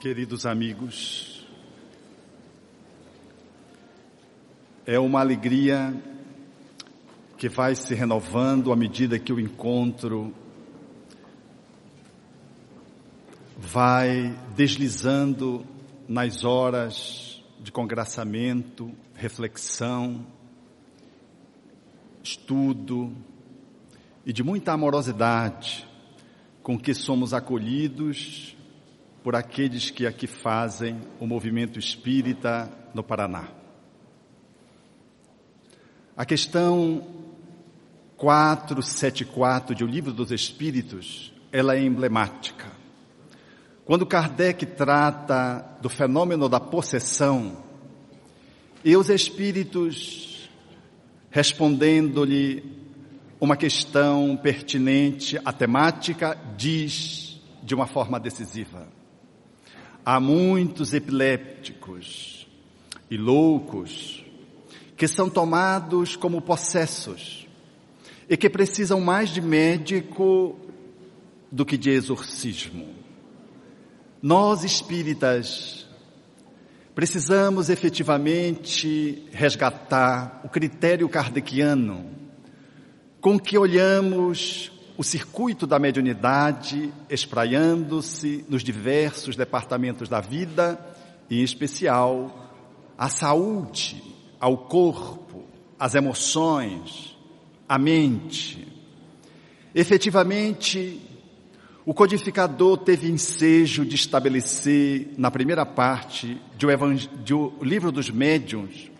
Queridos amigos, é uma alegria que vai se renovando à medida que o encontro vai deslizando nas horas de congraçamento, reflexão, estudo e de muita amorosidade com que somos acolhidos por aqueles que aqui fazem o movimento espírita no Paraná. A questão 474 de O Livro dos Espíritos, ela é emblemática. Quando Kardec trata do fenômeno da possessão, e os espíritos respondendo-lhe uma questão pertinente à temática, diz de uma forma decisiva: Há muitos epilépticos e loucos que são tomados como possessos e que precisam mais de médico do que de exorcismo. Nós espíritas precisamos efetivamente resgatar o critério kardeciano com que olhamos o circuito da mediunidade espraiando-se nos diversos departamentos da vida, e em especial a saúde, ao corpo, às emoções, à mente. Efetivamente, o codificador teve ensejo de estabelecer na primeira parte do, livro dos médiuns,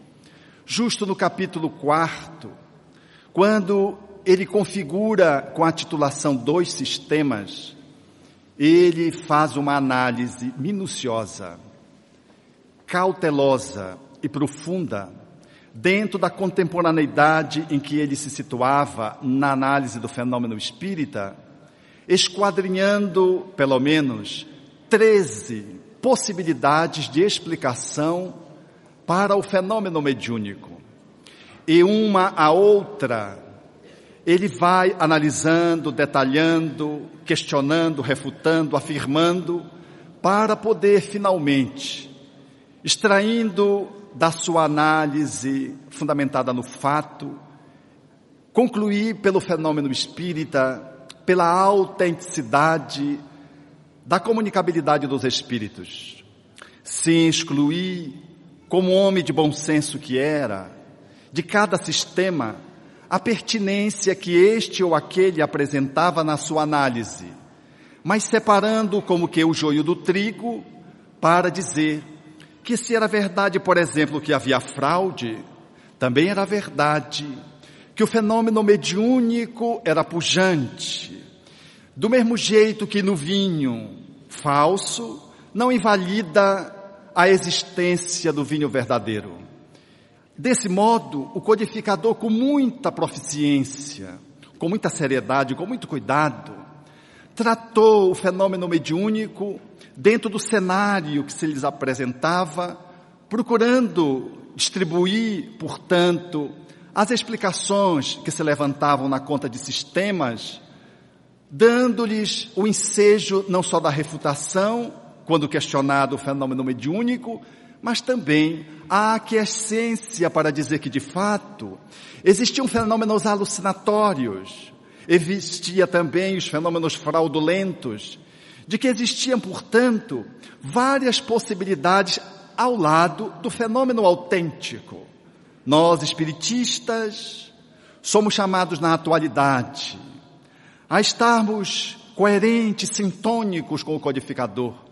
justo no capítulo quarto, quando ele configura com a titulação dois sistemas, ele faz uma análise minuciosa, cautelosa e profunda dentro da contemporaneidade em que ele se situava na análise do fenômeno espírita, esquadrinhando pelo menos 13 possibilidades de explicação para o fenômeno mediúnico. E uma a outra ele vai analisando, detalhando, questionando, refutando, afirmando, para poder finalmente, extraindo da sua análise fundamentada no fato, concluir pelo fenômeno espírita, pela autenticidade da comunicabilidade dos espíritos, sem excluir, como homem de bom senso que era, de cada sistema a pertinência que este ou aquele apresentava na sua análise, mas separando como que o joio do trigo para dizer que se era verdade, por exemplo, que havia fraude, também era verdade que o fenômeno mediúnico era pujante, do mesmo jeito que no vinho falso não invalida a existência do vinho verdadeiro. Desse modo, o codificador, com muita proficiência, com muita seriedade, com muito cuidado, tratou o fenômeno mediúnico dentro do cenário que se lhes apresentava, procurando distribuir, portanto, as explicações que se levantavam na conta de sistemas, dando-lhes o ensejo não só da refutação, quando questionado o fenômeno mediúnico, mas também a aquiescência para dizer que de fato existiam fenômenos alucinatórios, existia também os fenômenos fraudulentos, de que existiam, portanto, várias possibilidades ao lado do fenômeno autêntico. Nós, espiritistas, somos chamados na atualidade a estarmos coerentes, sintônicos com o codificador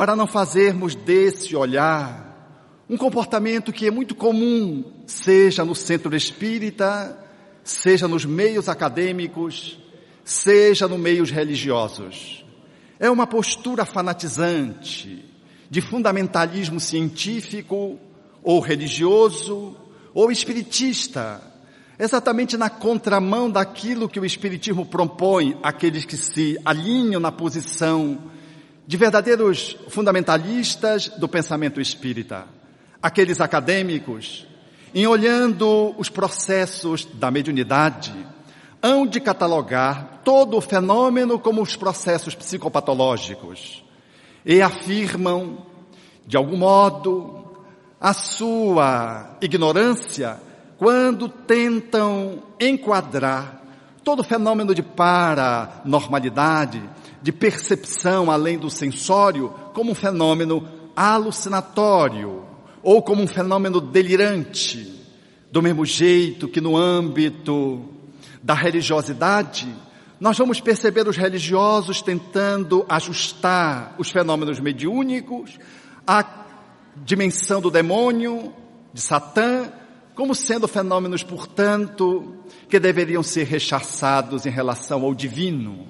para não fazermos desse olhar um comportamento que é muito comum, seja no centro espírita, seja nos meios acadêmicos, seja nos meios religiosos. É uma postura fanatizante, de fundamentalismo científico, ou religioso, ou espiritista, exatamente na contramão daquilo que o Espiritismo propõe àqueles que se alinham na posição de verdadeiros fundamentalistas do pensamento espírita, aqueles acadêmicos, em olhando os processos da mediunidade, hão de catalogar todo o fenômeno como os processos psicopatológicos. e afirmam, de algum modo, a sua ignorância quando tentam enquadrar todo fenômeno de paranormalidade, de percepção além do sensório, como um fenômeno alucinatório ou como um fenômeno delirante, do mesmo jeito que no âmbito da religiosidade, nós vamos perceber os religiosos tentando ajustar os fenômenos mediúnicos à dimensão do demônio, de Satã, como sendo fenômenos, portanto, que deveriam ser rechaçados em relação ao divino,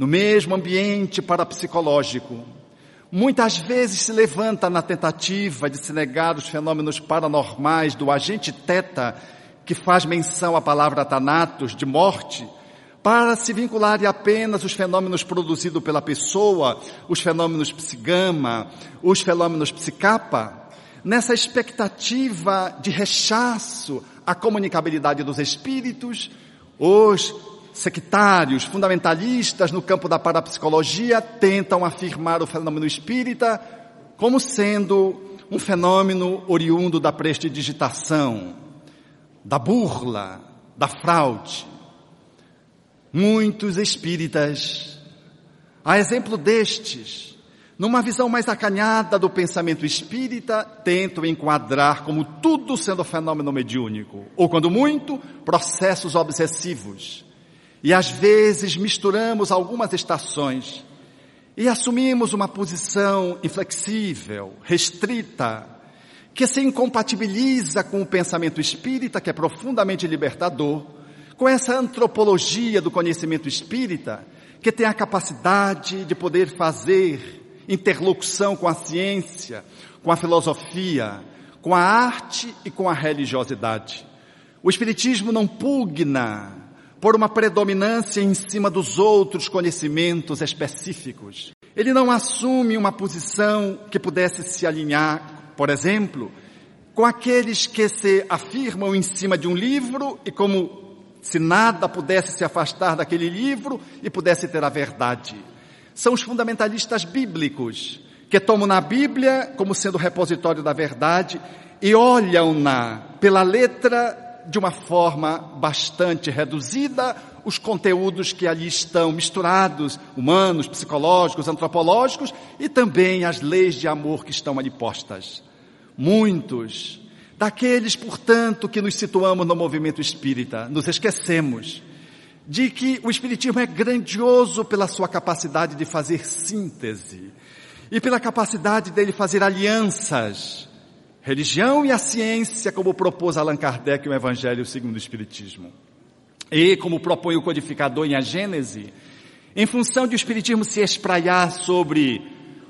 no mesmo ambiente parapsicológico. Muitas vezes se levanta na tentativa de se negar os fenômenos paranormais do agente teta, que faz menção à palavra Thanatos, de morte, para se vincular apenas os fenômenos produzidos pela pessoa, os fenômenos psigama, os fenômenos psicapa, nessa expectativa de rechaço à comunicabilidade dos espíritos, os sectários, fundamentalistas no campo da parapsicologia tentam afirmar o fenômeno espírita como sendo um fenômeno oriundo da prestidigitação, da burla, da fraude. Muitos espíritas, a exemplo destes, numa visão mais acanhada do pensamento espírita, tentam enquadrar como tudo sendo fenômeno mediúnico, ou quando muito, processos obsessivos. E às vezes misturamos algumas estações e assumimos uma posição inflexível, restrita, que se incompatibiliza com o pensamento espírita, que é profundamente libertador, com essa antropologia do conhecimento espírita, que tem a capacidade de poder fazer interlocução com a ciência, com a filosofia, com a arte e com a religiosidade. O Espiritismo não pugna por uma predominância em cima dos outros conhecimentos específicos. Ele não assume uma posição que pudesse se alinhar, por exemplo, com aqueles que se afirmam em cima de um livro e como se nada pudesse se afastar daquele livro e pudesse ter a verdade. São os fundamentalistas bíblicos, que tomam na Bíblia como sendo o repositório da verdade e olham-na pela letra de uma forma bastante reduzida os conteúdos que ali estão misturados, humanos, psicológicos, antropológicos e também as leis de amor que estão ali postas. Muitos Daqueles, portanto, que nos situamos no movimento espírita, nos esquecemos de que o Espiritismo é grandioso pela sua capacidade de fazer síntese e pela capacidade dele fazer alianças. Religião e a ciência, como propôs Allan Kardec no Evangelho segundo o Espiritismo. E como propõe o codificador em A Gênese, em função de o Espiritismo se espraiar sobre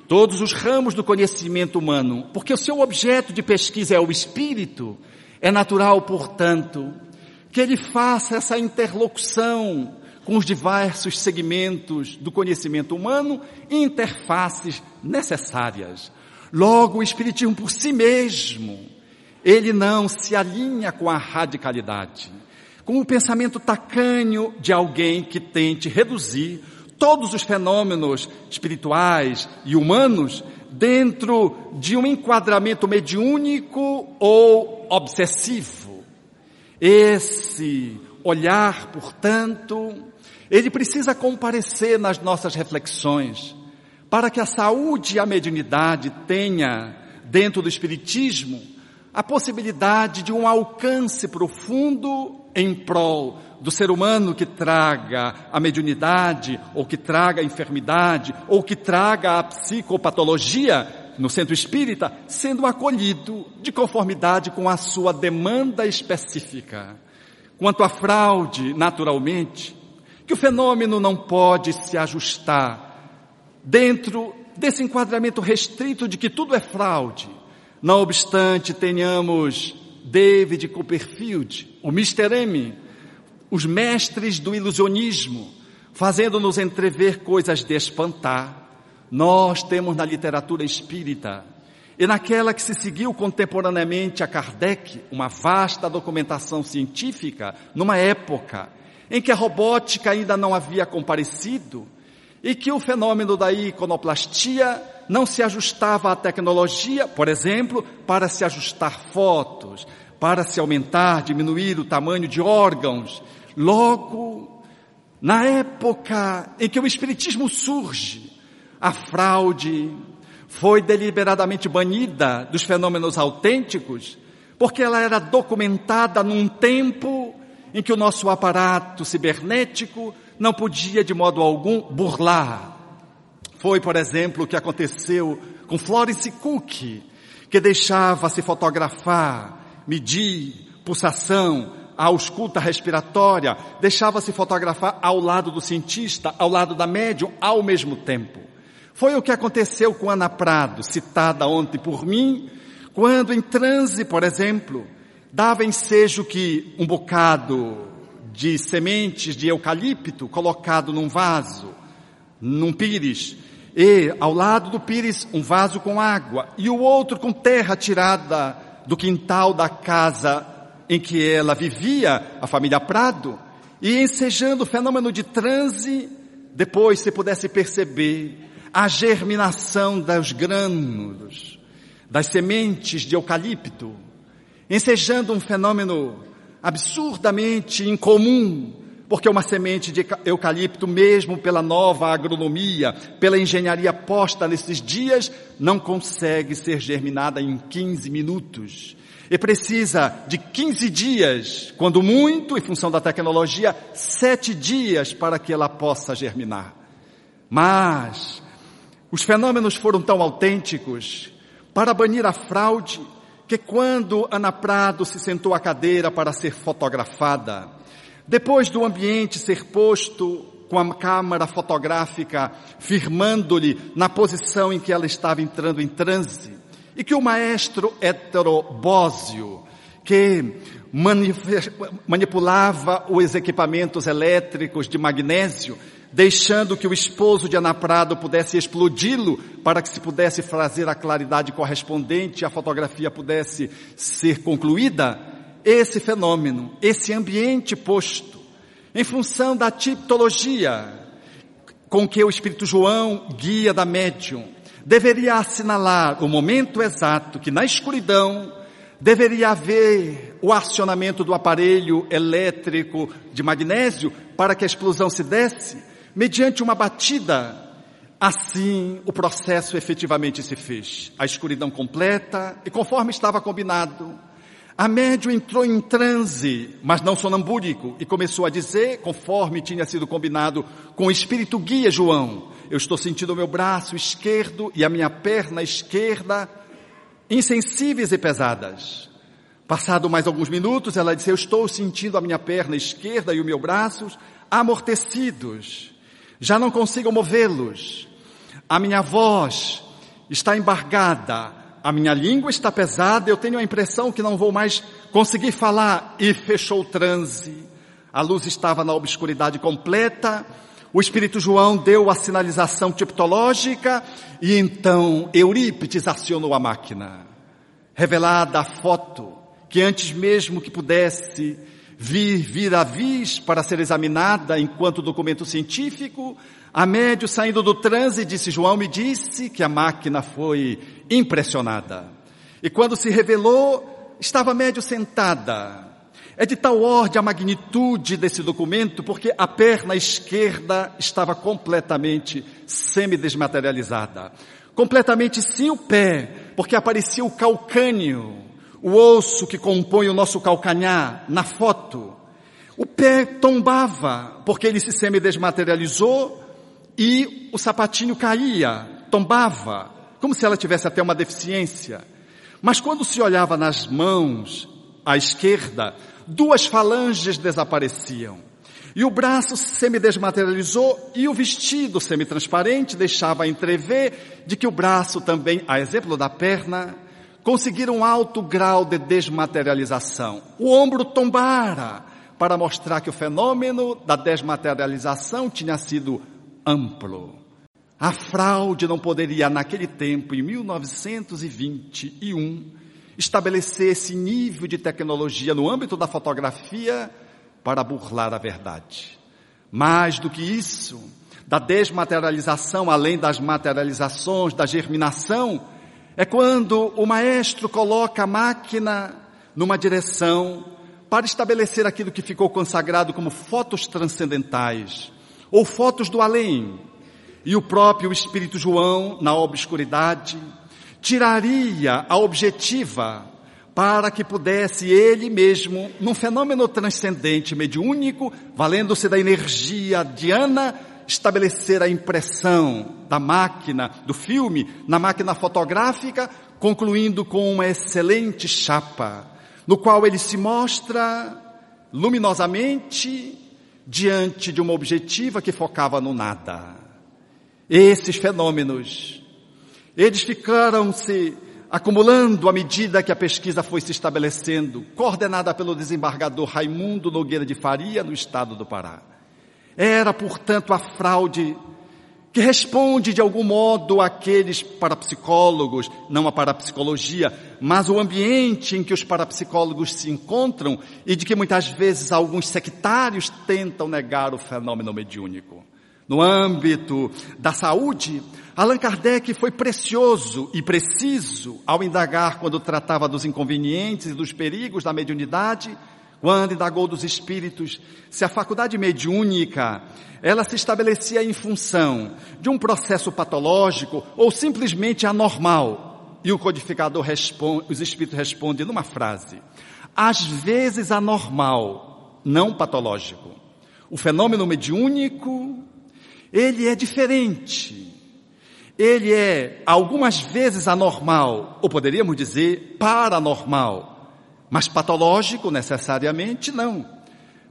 todos os ramos do conhecimento humano, porque o seu objeto de pesquisa é o espírito, é natural, portanto, que ele faça essa interlocução com os diversos segmentos do conhecimento humano e interfaces necessárias. Logo, o Espiritismo por si mesmo, ele não se alinha com a radicalidade, com o pensamento tacanho de alguém que tente reduzir todos os fenômenos espirituais e humanos dentro de um enquadramento mediúnico ou obsessivo. Esse olhar, portanto, ele precisa comparecer nas nossas reflexões para que a saúde e a mediunidade tenha dentro do espiritismo a possibilidade de um alcance profundo em prol do ser humano que traga a mediunidade, ou que traga a enfermidade, ou que traga a psicopatologia no centro espírita, sendo acolhido de conformidade com a sua demanda específica. Quanto à fraude, naturalmente, que o fenômeno não pode se ajustar dentro desse enquadramento restrito de que tudo é fraude. Não obstante, tenhamos David Copperfield, o Mr. M, os mestres do ilusionismo, fazendo-nos entrever coisas de espantar. Nós temos na literatura espírita e naquela que se seguiu contemporaneamente a Kardec, uma vasta documentação científica, numa época em que a robótica ainda não havia comparecido e que o fenômeno da iconoplastia não se ajustava à tecnologia, por exemplo, para se ajustar fotos, para se aumentar, diminuir o tamanho de órgãos. Logo, na época em que o Espiritismo surge, a fraude foi deliberadamente banida dos fenômenos autênticos, porque ela era documentada num tempo em que o nosso aparato cibernético não podia de modo algum burlar. Foi, por exemplo, o que aconteceu com Florence Cook, que deixava se fotografar, medir pulsação, a ausculta respiratória, deixava-se fotografar ao lado do cientista, ao lado da médium, ao mesmo tempo. Foi o que aconteceu com Ana Prado, citada ontem por mim, quando em transe, por exemplo, dava ensejo que um bocado de sementes de eucalipto colocado num vaso, num pires, e ao lado do pires um vaso com água e o outro com terra tirada do quintal da casa em que ela vivia, a família Prado, e ensejando o fenômeno de transe, depois se pudesse perceber a germinação dos grânulos, das sementes de eucalipto, ensejando um fenômeno absurdamente incomum, porque uma semente de eucalipto, mesmo pela nova agronomia, pela engenharia posta nesses dias, não consegue ser germinada em 15 minutos. E precisa de 15 dias, quando muito, em função da tecnologia, sete dias para que ela possa germinar. Mas os fenômenos foram tão autênticos para banir a fraude, que quando Ana Prado se sentou à cadeira para ser fotografada, depois do ambiente ser posto com a câmara fotográfica firmando-lhe na posição em que ela estava entrando em transe, e que o maestro heterobósio, que manipulava os equipamentos elétricos de magnésio, deixando que o esposo de Ana Prado pudesse explodi-lo para que se pudesse fazer a claridade correspondente e a fotografia pudesse ser concluída, esse fenômeno, esse ambiente posto, em função da tipologia com que o Espírito João, guia da médium, deveria assinalar o momento exato que na escuridão deveria haver o acionamento do aparelho elétrico de magnésio para que a explosão se desse, mediante uma batida. Assim, o processo efetivamente se fez. A escuridão completa e conforme estava combinado, a médium entrou em transe, mas não sonambúrico, e começou a dizer, conforme tinha sido combinado com o espírito guia João, eu estou sentindo o meu braço esquerdo e a minha perna esquerda insensíveis e pesadas. Passado mais alguns minutos, ela disse, eu estou sentindo a minha perna esquerda e o meu braço amortecidos já não consigo movê-los. A minha voz está embargada, a minha língua está pesada, eu tenho a impressão que não vou mais conseguir falar. E fechou o transe. A luz estava na obscuridade completa. O Espírito João deu a sinalização tipológica e então Eurípides acionou a máquina. Revelada a foto, que antes mesmo que pudesse vir, vir a vis para ser examinada enquanto documento científico, a médio saindo do transe, disse João, me disse que a máquina foi impressionada. E quando se revelou, estava médio sentada. É de tal ordem a magnitude desse documento, porque a perna esquerda estava completamente semi-desmaterializada. Completamente sim o pé, porque aparecia o calcâneo, o osso que compõe o nosso calcanhar na foto. O pé tombava, porque ele se semi-desmaterializou e o sapatinho caía, tombava, como se ela tivesse até uma deficiência. Mas quando se olhava nas mãos, à esquerda, duas falanges desapareciam. E o braço semi-desmaterializou e o vestido semi-transparente deixava entrever de que o braço também, a exemplo da perna, conseguiram um alto grau de desmaterialização. O ombro tombara para mostrar que o fenômeno da desmaterialização tinha sido amplo. A fraude não poderia, naquele tempo, em 1921, estabelecer esse nível de tecnologia no âmbito da fotografia para burlar a verdade. Mais do que isso, da desmaterialização, além das materializações, da germinação, é quando o maestro coloca a máquina numa direção para estabelecer aquilo que ficou consagrado como fotos transcendentais ou fotos do além. E o próprio Espírito João, na obscuridade, tiraria a objetiva para que pudesse ele mesmo, num fenômeno transcendente, mediúnico, valendo-se da energia diana, estabelecer a impressão da máquina, do filme, na máquina fotográfica, concluindo com uma excelente chapa, no qual ele se mostra luminosamente diante de uma objetiva que focava no nada. Esses fenômenos, eles ficaram-se acumulando à medida que a pesquisa foi se estabelecendo, coordenada pelo desembargador Raimundo Nogueira de Faria, no estado do Pará. Era, portanto, a fraude que responde de algum modo àqueles parapsicólogos, não a parapsicologia, mas o ambiente em que os parapsicólogos se encontram e de que muitas vezes alguns sectários tentam negar o fenômeno mediúnico. No âmbito da saúde, Allan Kardec foi precioso e preciso ao indagar quando tratava dos inconvenientes e dos perigos da mediunidade, quando indagou dos espíritos, se a faculdade mediúnica, ela se estabelecia em função de um processo patológico ou simplesmente anormal. E o codificador responde, os espíritos respondem numa frase, às vezes anormal, não patológico. O fenômeno mediúnico, ele é diferente. Ele é algumas vezes anormal, ou poderíamos dizer paranormal mas patológico, necessariamente, não.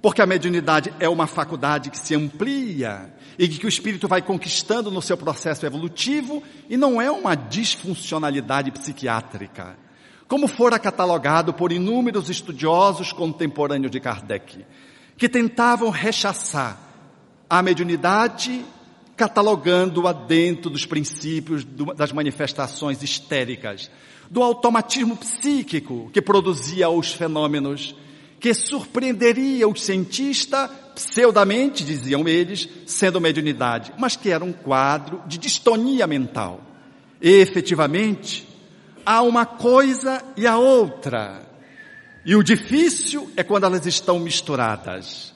Porque a mediunidade é uma faculdade que se amplia e que o espírito vai conquistando no seu processo evolutivo e não é uma disfuncionalidade psiquiátrica. Como fora catalogado por inúmeros estudiosos contemporâneos de Kardec, que tentavam rechaçar a mediunidade catalogando-a dentro dos princípios das manifestações histéricas, do automatismo psíquico que produzia os fenômenos, que surpreenderia o cientista pseudamente, diziam eles, sendo mediunidade, mas que era um quadro de distonia mental. E, efetivamente, há uma coisa e a outra. E o difícil é quando elas estão misturadas.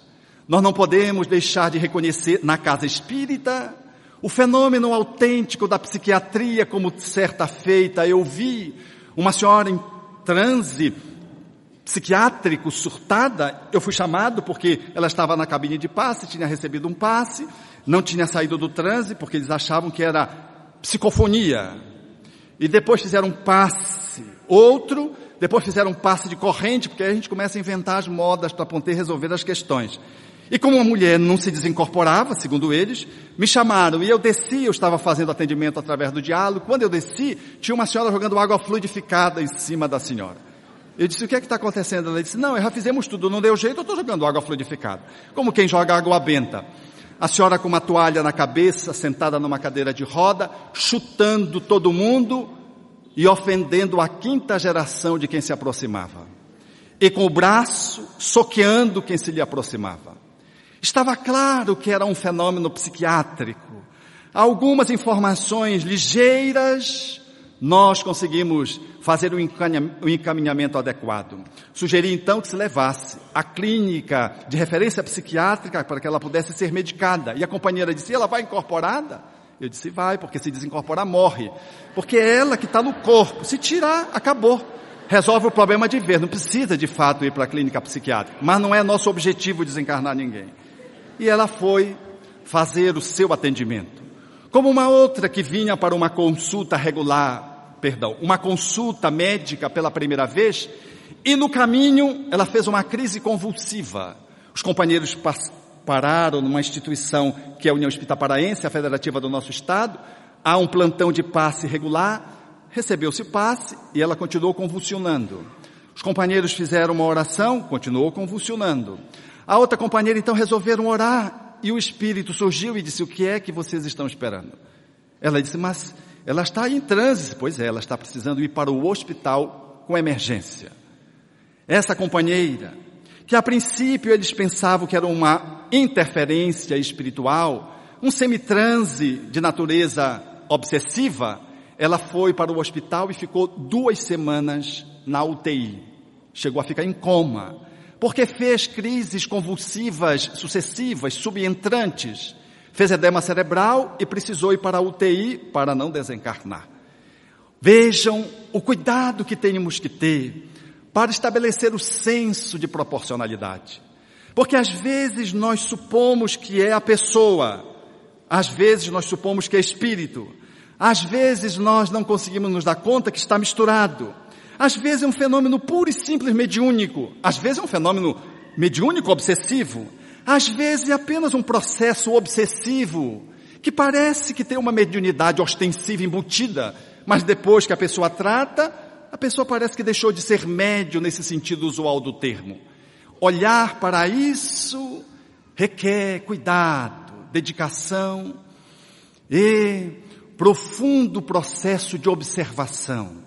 Nós não podemos deixar de reconhecer na casa espírita o fenômeno autêntico da psiquiatria, como certa feita eu vi uma senhora em transe psiquiátrico, surtada, eu fui chamado porque ela estava na cabine de passe, tinha recebido um passe, não tinha saído do transe porque eles achavam que era psicofonia. E depois fizeram um passe, outro, depois fizeram um passe de corrente, porque aí a gente começa a inventar as modas para poder resolver as questões. E como a mulher não se desincorporava, segundo eles, me chamaram e eu desci, eu estava fazendo atendimento através do diálogo. Quando eu desci, tinha uma senhora jogando água fluidificada em cima da senhora. Eu disse, o que é que está acontecendo? Ela disse, não, já fizemos tudo, não deu jeito, eu estou jogando água fluidificada. Como quem joga água benta. A senhora com uma toalha na cabeça, sentada numa cadeira de roda, chutando todo mundo e ofendendo a quinta geração de quem se aproximava. E com o braço soqueando quem se lhe aproximava. Estava claro que era um fenômeno psiquiátrico. Algumas informações ligeiras, nós conseguimos fazer um encaminhamento adequado. Sugeri então que se levasse à clínica de referência psiquiátrica para que ela pudesse ser medicada. E a companheira disse, ela vai incorporada? Eu disse, vai, porque se desincorporar morre. Porque é ela que está no corpo. Se tirar, acabou. Resolve o problema de ver. Não precisa de fato ir para a clínica psiquiátrica. Mas não é nosso objetivo desencarnar ninguém e ela foi fazer o seu atendimento. Como uma outra que vinha para uma consulta regular, perdão, uma consulta médica pela primeira vez, e no caminho ela fez uma crise convulsiva. Os companheiros pararam numa instituição que é a União Espírita Paraense, a federativa do nosso estado, há um plantão de passe regular, recebeu-se passe e ela continuou convulsionando. Os companheiros fizeram uma oração, continuou convulsionando. A outra companheira então resolveram orar e o espírito surgiu e disse: O que é que vocês estão esperando? Ela disse: Mas ela está em transe. Pois é, ela está precisando ir para o hospital com emergência. Essa companheira, que a princípio eles pensavam que era uma interferência espiritual, um semitranse de natureza obsessiva, ela foi para o hospital e ficou duas semanas na UTI. Chegou a ficar em coma, porque fez crises convulsivas sucessivas, subentrantes, fez edema cerebral e precisou ir para a UTI para não desencarnar. Vejam o cuidado que temos que ter para estabelecer o senso de proporcionalidade. Porque às vezes nós supomos que é a pessoa, às vezes nós supomos que é espírito, às vezes nós não conseguimos nos dar conta que está misturado. Às vezes é um fenômeno puro e simples mediúnico, às vezes é um fenômeno mediúnico obsessivo, às vezes é apenas um processo obsessivo que parece que tem uma mediunidade ostensiva embutida, mas depois que a pessoa trata, a pessoa parece que deixou de ser médio nesse sentido usual do termo. Olhar para isso requer cuidado, dedicação e profundo processo de observação,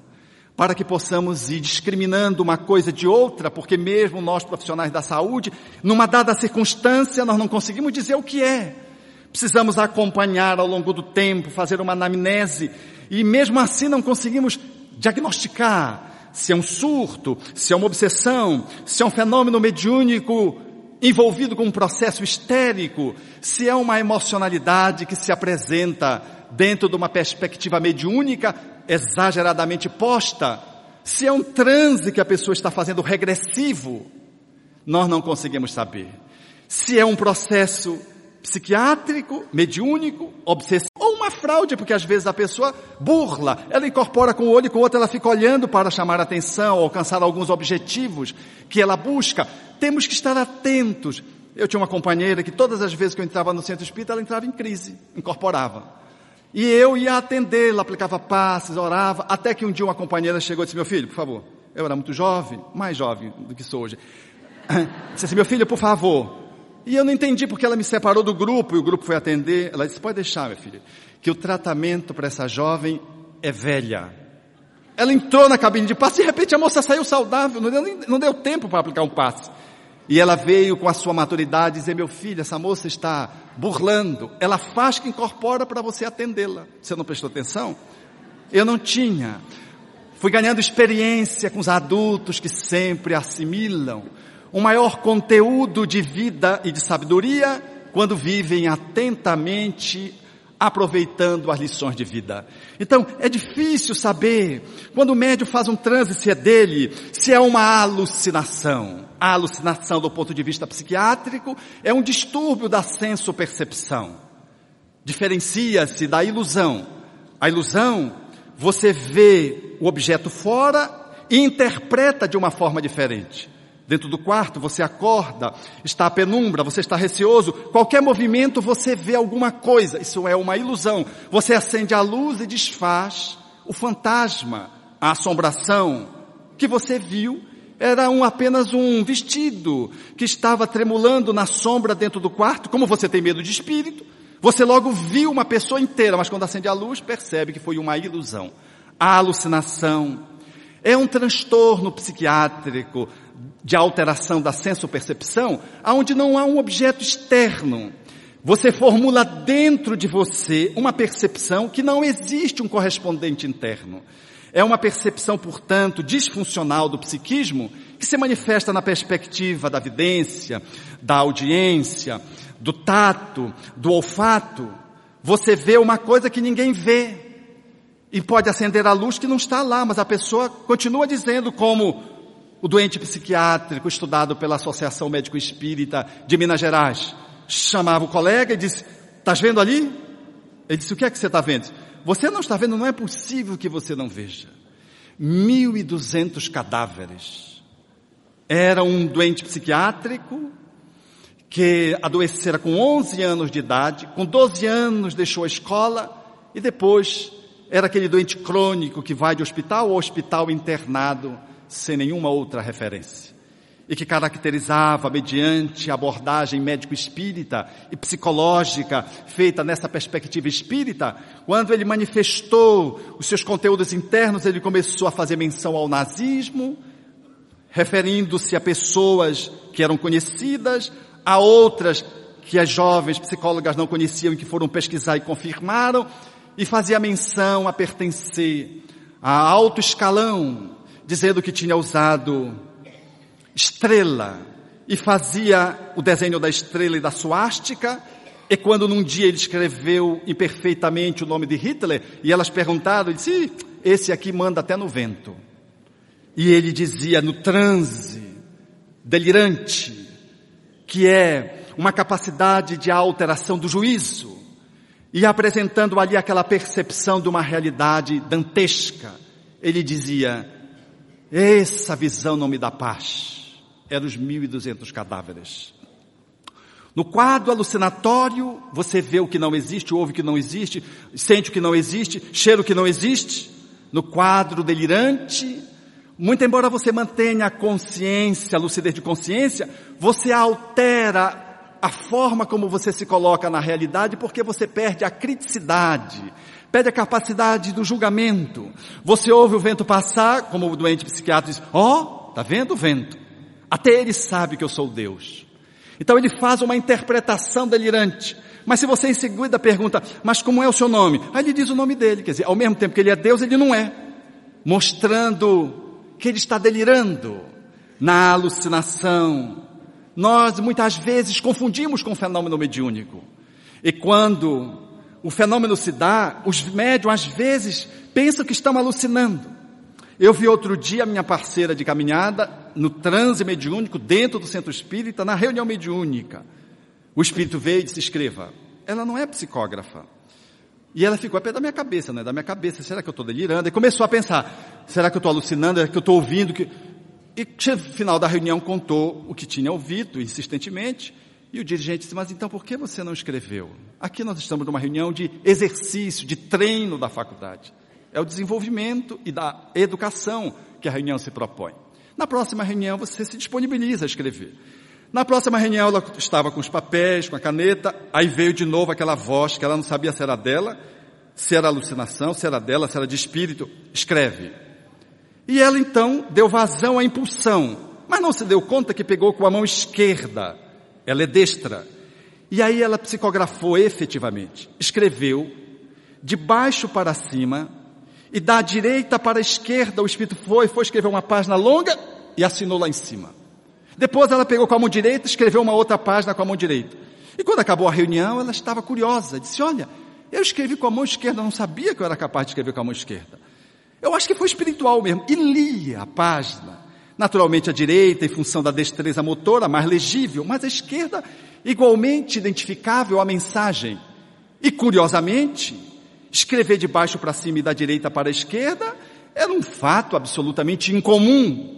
para que possamos ir discriminando uma coisa de outra, porque mesmo nós profissionais da saúde, numa dada circunstância, nós não conseguimos dizer o que é. Precisamos acompanhar ao longo do tempo, fazer uma anamnese, e mesmo assim não conseguimos diagnosticar se é um surto, se é uma obsessão, se é um fenômeno mediúnico envolvido com um processo histérico, se é uma emocionalidade que se apresenta dentro de uma perspectiva mediúnica exageradamente posta, se é um transe que a pessoa está fazendo regressivo, nós não conseguimos saber. Se é um processo psiquiátrico, mediúnico, obsessivo, ou uma fraude, porque às vezes a pessoa burla, ela incorpora com o olho e com o outro, ela fica olhando para chamar atenção, alcançar alguns objetivos que ela busca. Temos que estar atentos. Eu tinha uma companheira que todas as vezes que eu entrava no centro espírita, ela entrava em crise, incorporava. E eu ia atendê-la, aplicava passes, orava, até que um dia uma companheira chegou e disse, meu filho, por favor, eu era muito jovem, mais jovem do que sou hoje. Disse assim, meu filho, por favor, e eu não entendi porque ela me separou do grupo e o grupo foi atender. Ela disse: pode deixar, minha filha, que o tratamento para essa jovem é velha. Ela entrou na cabine de passe e de repente a moça saiu saudável, não deu, não deu tempo para aplicar um passe. E ela veio com a sua maturidade dizer: meu filho, essa moça está burlando. Ela faz que incorpora para você atendê-la. Você não prestou atenção? Eu não tinha. Fui ganhando experiência com os adultos que sempre assimilam um maior conteúdo de vida e de sabedoria quando vivem atentamente aproveitando as lições de vida. Então, é difícil saber quando o médium faz um transe se é dele, se é uma alucinação. A alucinação do ponto de vista psiquiátrico é um distúrbio da senso-percepção. Diferencia-se da ilusão. A ilusão, você vê o objeto fora e interpreta de uma forma diferente. Dentro do quarto, você acorda, está a penumbra, você está receoso, qualquer movimento você vê alguma coisa, isso é uma ilusão. Você acende a luz e desfaz o fantasma, a assombração que você viu era um, apenas um vestido que estava tremulando na sombra dentro do quarto. Como você tem medo de espírito, você logo viu uma pessoa inteira, mas quando acende a luz percebe que foi uma ilusão. A alucinação é um transtorno psiquiátrico de alteração da senso-percepção, aonde não há um objeto externo. Você formula dentro de você uma percepção que não existe um correspondente interno. É uma percepção, portanto, disfuncional do psiquismo que se manifesta na perspectiva da vidência, da audiência, do tato, do olfato. Você vê uma coisa que ninguém vê. E pode acender a luz que não está lá, mas a pessoa continua dizendo como o doente psiquiátrico estudado pela Associação Médico Espírita de Minas Gerais chamava o colega e disse: Estás vendo ali? Ele disse: O que é que você está vendo? Você não está vendo, não é possível que você não veja. 1.200 cadáveres. Era um doente psiquiátrico que adoecera com 11 anos de idade, com 12 anos deixou a escola e depois era aquele doente crônico que vai de hospital a hospital internado sem nenhuma outra referência. E que caracterizava, mediante abordagem médico-espírita e psicológica, feita nessa perspectiva espírita, quando ele manifestou os seus conteúdos internos, ele começou a fazer menção ao nazismo, referindo-se a pessoas que eram conhecidas, a outras que as jovens psicólogas não conheciam e que foram pesquisar e confirmaram, e fazia menção a pertencer a alto escalão, dizendo que tinha usado estrela e fazia o desenho da estrela e da suástica, e quando num dia ele escreveu imperfeitamente o nome de Hitler, e elas perguntaram, ele disse, esse aqui manda até no vento. E ele dizia no transe, delirante, que é uma capacidade de alteração do juízo, e apresentando ali aquela percepção de uma realidade dantesca, ele dizia, essa visão não me dá paz. Eram os 1.200 cadáveres. No quadro alucinatório, você vê o que não existe, ouve o que não existe, sente o que não existe, cheira o que não existe. No quadro delirante, muito embora você mantenha a consciência, a lucidez de consciência, você altera a forma como você se coloca na realidade porque você perde a criticidade, perde a capacidade do julgamento. Você ouve o vento passar, como o doente psiquiatra diz, ó, oh, tá vendo o vento? Até ele sabe que eu sou Deus. Então ele faz uma interpretação delirante. Mas se você em seguida pergunta, mas como é o seu nome? Aí ele diz o nome dele, quer dizer, ao mesmo tempo que ele é Deus, ele não é. Mostrando que ele está delirando na alucinação. Nós muitas vezes confundimos com o fenômeno mediúnico. E quando o fenômeno se dá, os médios às vezes pensam que estão alucinando. Eu vi outro dia minha parceira de caminhada no transe mediúnico dentro do centro espírita, na reunião mediúnica. O espírito veio e disse: escreva. Ela não é psicógrafa. E ela ficou a pé da minha cabeça, né? Da minha cabeça, será que eu estou delirando? E começou a pensar, será que eu estou alucinando? Será que eu estou ouvindo? Que... E no final da reunião contou o que tinha ouvido insistentemente. E o dirigente disse, mas então por que você não escreveu? Aqui nós estamos numa reunião de exercício, de treino da faculdade. É o desenvolvimento e da educação que a reunião se propõe. Na próxima reunião você se disponibiliza a escrever. Na próxima reunião ela estava com os papéis, com a caneta, aí veio de novo aquela voz que ela não sabia se era dela, se era alucinação, se era dela, se era de espírito. Escreve. E ela então deu vazão à impulsão, mas não se deu conta que pegou com a mão esquerda. Ela é destra. E aí ela psicografou efetivamente. Escreveu de baixo para cima e da direita para a esquerda o espírito foi, foi escrever uma página longa e assinou lá em cima. Depois ela pegou com a mão direita, escreveu uma outra página com a mão direita. E quando acabou a reunião, ela estava curiosa, disse: Olha, eu escrevi com a mão esquerda, não sabia que eu era capaz de escrever com a mão esquerda. Eu acho que foi espiritual mesmo. E lia a página. Naturalmente a direita, em função da destreza motora, mais legível, mas a esquerda, igualmente identificável a mensagem. E curiosamente, escrever de baixo para cima e da direita para a esquerda era um fato absolutamente incomum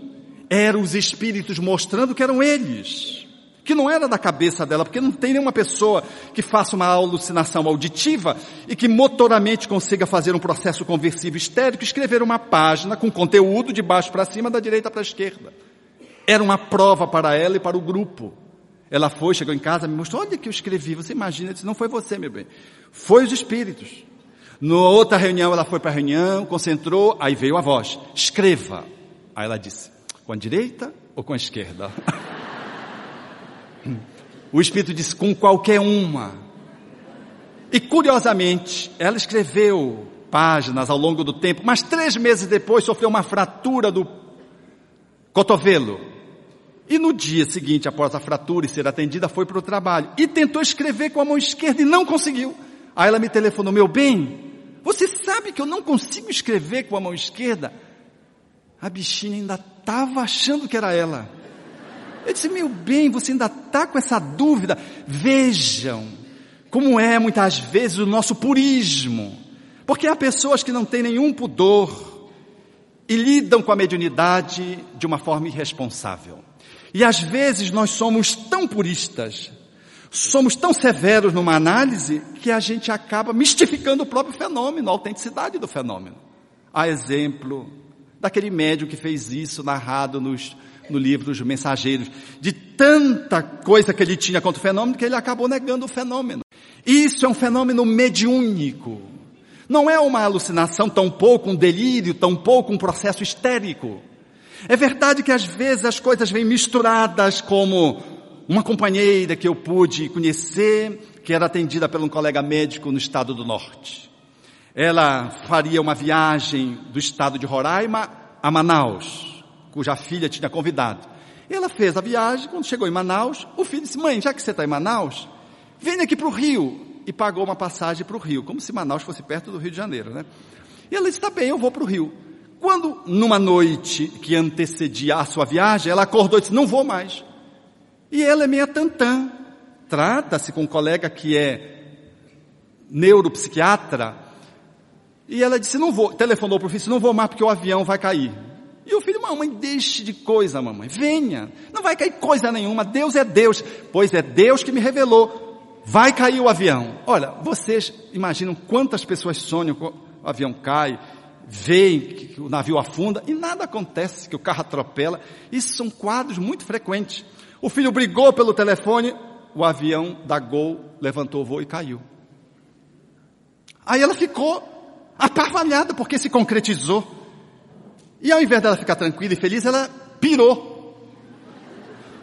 eram os espíritos mostrando que eram eles. Que não era da cabeça dela, porque não tem nenhuma pessoa que faça uma alucinação auditiva e que motoramente consiga fazer um processo conversivo estérico, escrever uma página com conteúdo de baixo para cima, da direita para a esquerda. Era uma prova para ela e para o grupo. Ela foi, chegou em casa, me mostrou, olha que eu escrevi, você imagina, disse, não foi você, meu bem, foi os espíritos. Na outra reunião, ela foi para a reunião, concentrou, aí veio a voz, escreva. Aí ela disse, com a direita ou com a esquerda? o Espírito disse, com qualquer uma. E curiosamente, ela escreveu páginas ao longo do tempo, mas três meses depois sofreu uma fratura do cotovelo. E no dia seguinte, após a fratura e ser atendida, foi para o trabalho. E tentou escrever com a mão esquerda e não conseguiu. Aí ela me telefonou, meu bem, você sabe que eu não consigo escrever com a mão esquerda? A bichinha ainda estava achando que era ela. Eu disse, meu bem, você ainda está com essa dúvida? Vejam como é muitas vezes o nosso purismo. Porque há pessoas que não têm nenhum pudor e lidam com a mediunidade de uma forma irresponsável. E às vezes nós somos tão puristas, somos tão severos numa análise que a gente acaba mistificando o próprio fenômeno, a autenticidade do fenômeno. A exemplo daquele médium que fez isso narrado nos, no livro dos mensageiros, de tanta coisa que ele tinha contra o fenômeno que ele acabou negando o fenômeno. Isso é um fenômeno mediúnico. Não é uma alucinação, tampouco um delírio, tampouco um processo histérico. É verdade que às vezes as coisas vêm misturadas como uma companheira que eu pude conhecer, que era atendida por um colega médico no estado do norte. Ela faria uma viagem do estado de Roraima a Manaus, cuja filha tinha convidado. Ela fez a viagem, quando chegou em Manaus, o filho disse, mãe, já que você está em Manaus, vem aqui para o Rio. E pagou uma passagem para o Rio, como se Manaus fosse perto do Rio de Janeiro, né? E ela disse, está bem, eu vou para o Rio. Quando, numa noite que antecedia a sua viagem, ela acordou e disse, não vou mais. E ela é meia tantã. Trata-se com um colega que é neuropsiquiatra. E ela disse, não vou, telefonou para o filho, não vou mais porque o avião vai cair. E o filho, mamãe, deixe de coisa, mamãe, venha. Não vai cair coisa nenhuma, Deus é Deus. Pois é Deus que me revelou. Vai cair o avião. Olha, vocês imaginam quantas pessoas sonham que o avião cai, veem que o navio afunda e nada acontece, que o carro atropela. Isso são quadros muito frequentes. O filho brigou pelo telefone, o avião da Gol levantou o voo e caiu. Aí ela ficou apavalhada porque se concretizou. E ao invés dela ficar tranquila e feliz, ela pirou.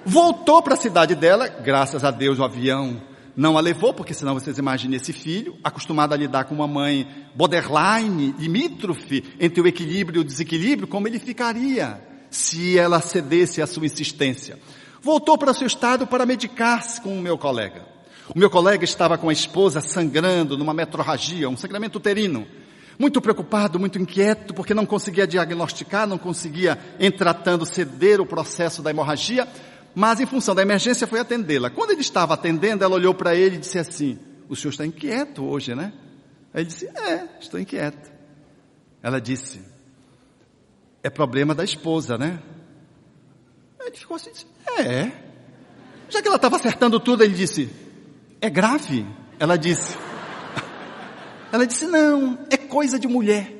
Voltou para a cidade dela, graças a Deus o avião não a levou, porque senão vocês imaginem esse filho, acostumado a lidar com uma mãe borderline, limítrofe, entre o equilíbrio e o desequilíbrio, como ele ficaria se ela cedesse à sua insistência. Voltou para seu estado para medicar-se com o meu colega. O meu colega estava com a esposa sangrando numa metrorragia, um sangramento uterino. Muito preocupado, muito inquieto, porque não conseguia diagnosticar, não conseguia, em tratando, ceder o processo da hemorragia, mas em função da emergência foi atendê-la. Quando ele estava atendendo, ela olhou para ele e disse assim, o senhor está inquieto hoje, né? Ele disse, é, estou inquieto. Ela disse, é problema da esposa, né? Ele ficou assim, disse, é. Já que ela estava acertando tudo, ele disse, é grave? Ela disse, ela disse, não, é coisa de mulher.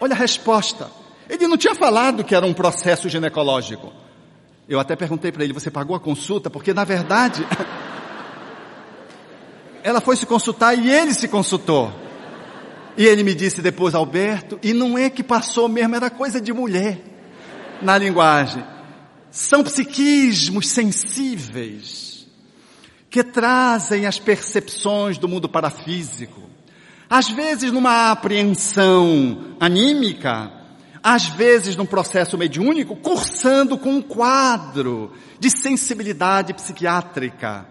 Olha a resposta. Ele não tinha falado que era um processo ginecológico. Eu até perguntei para ele, você pagou a consulta? Porque na verdade, ela foi se consultar e ele se consultou. E ele me disse depois, Alberto, e não é que passou mesmo, era coisa de mulher na linguagem. São psiquismos sensíveis que trazem as percepções do mundo parafísico às vezes numa apreensão anímica, às vezes num processo mediúnico, cursando com um quadro de sensibilidade psiquiátrica,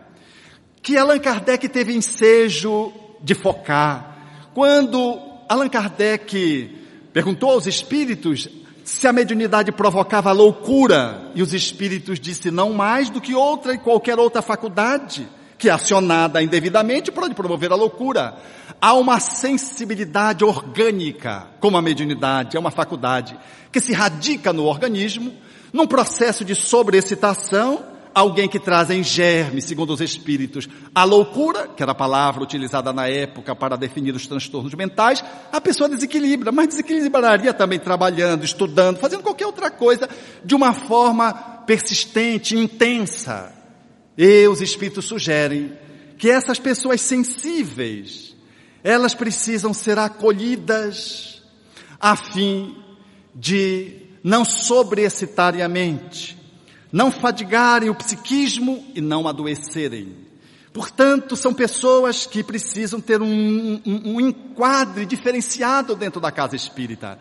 que Allan Kardec teve ensejo de focar. Quando Allan Kardec perguntou aos espíritos se a mediunidade provocava loucura, e os espíritos disse não mais do que outra e qualquer outra faculdade que acionada indevidamente pode promover a loucura. Há uma sensibilidade orgânica, como a mediunidade, é uma faculdade que se radica no organismo, num processo de sobreexcitação, alguém que traz em germe, segundo os espíritos, a loucura, que era a palavra utilizada na época para definir os transtornos mentais, a pessoa desequilibra, mas desequilibraria também trabalhando, estudando, fazendo qualquer outra coisa de uma forma persistente, intensa. E os Espíritos sugerem que essas pessoas sensíveis, elas precisam ser acolhidas a fim de não sobreexcitarem a mente, não fadigarem o psiquismo e não adoecerem. Portanto, são pessoas que precisam ter um, um, um enquadre diferenciado dentro da casa espírita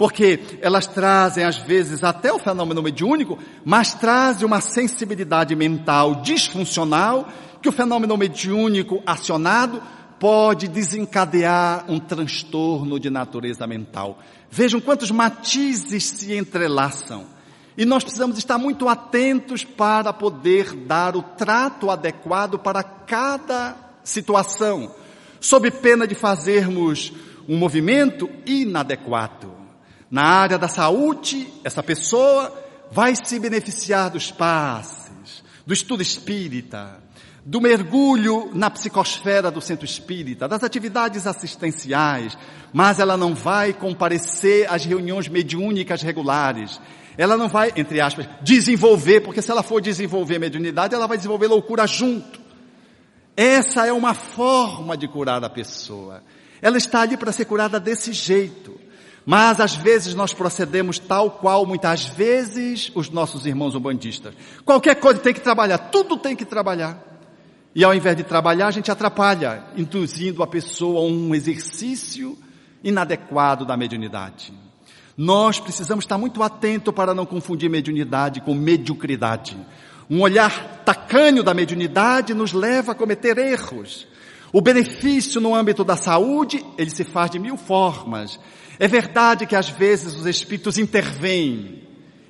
porque elas trazem às vezes até o fenômeno mediúnico, mas trazem uma sensibilidade mental disfuncional que o fenômeno mediúnico acionado pode desencadear um transtorno de natureza mental. Vejam quantos matizes se entrelaçam. E nós precisamos estar muito atentos para poder dar o trato adequado para cada situação, sob pena de fazermos um movimento inadequado. Na área da saúde, essa pessoa vai se beneficiar dos passes, do estudo espírita, do mergulho na psicosfera do centro espírita, das atividades assistenciais, mas ela não vai comparecer às reuniões mediúnicas regulares. Ela não vai, entre aspas, desenvolver, porque se ela for desenvolver mediunidade, ela vai desenvolver loucura junto. Essa é uma forma de curar a pessoa. Ela está ali para ser curada desse jeito. Mas às vezes nós procedemos tal qual muitas vezes os nossos irmãos umbandistas. Qualquer coisa tem que trabalhar, tudo tem que trabalhar. E ao invés de trabalhar, a gente atrapalha, induzindo a pessoa a um exercício inadequado da mediunidade. Nós precisamos estar muito atento para não confundir mediunidade com mediocridade. Um olhar tacanho da mediunidade nos leva a cometer erros. O benefício no âmbito da saúde, ele se faz de mil formas. É verdade que às vezes os espíritos intervêm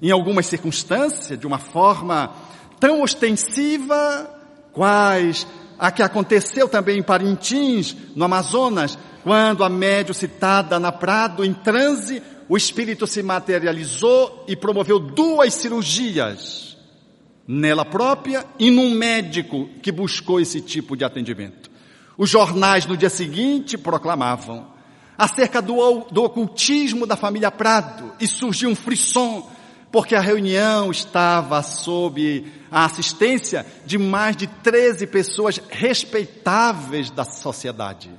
em algumas circunstâncias de uma forma tão ostensiva, quais a que aconteceu também em Parintins, no Amazonas, quando a médio citada na Prado, em transe, o espírito se materializou e promoveu duas cirurgias nela própria e num médico que buscou esse tipo de atendimento. Os jornais no dia seguinte proclamavam acerca do, do ocultismo da família Prado e surgiu um frisson porque a reunião estava sob a assistência de mais de 13 pessoas respeitáveis da sociedade.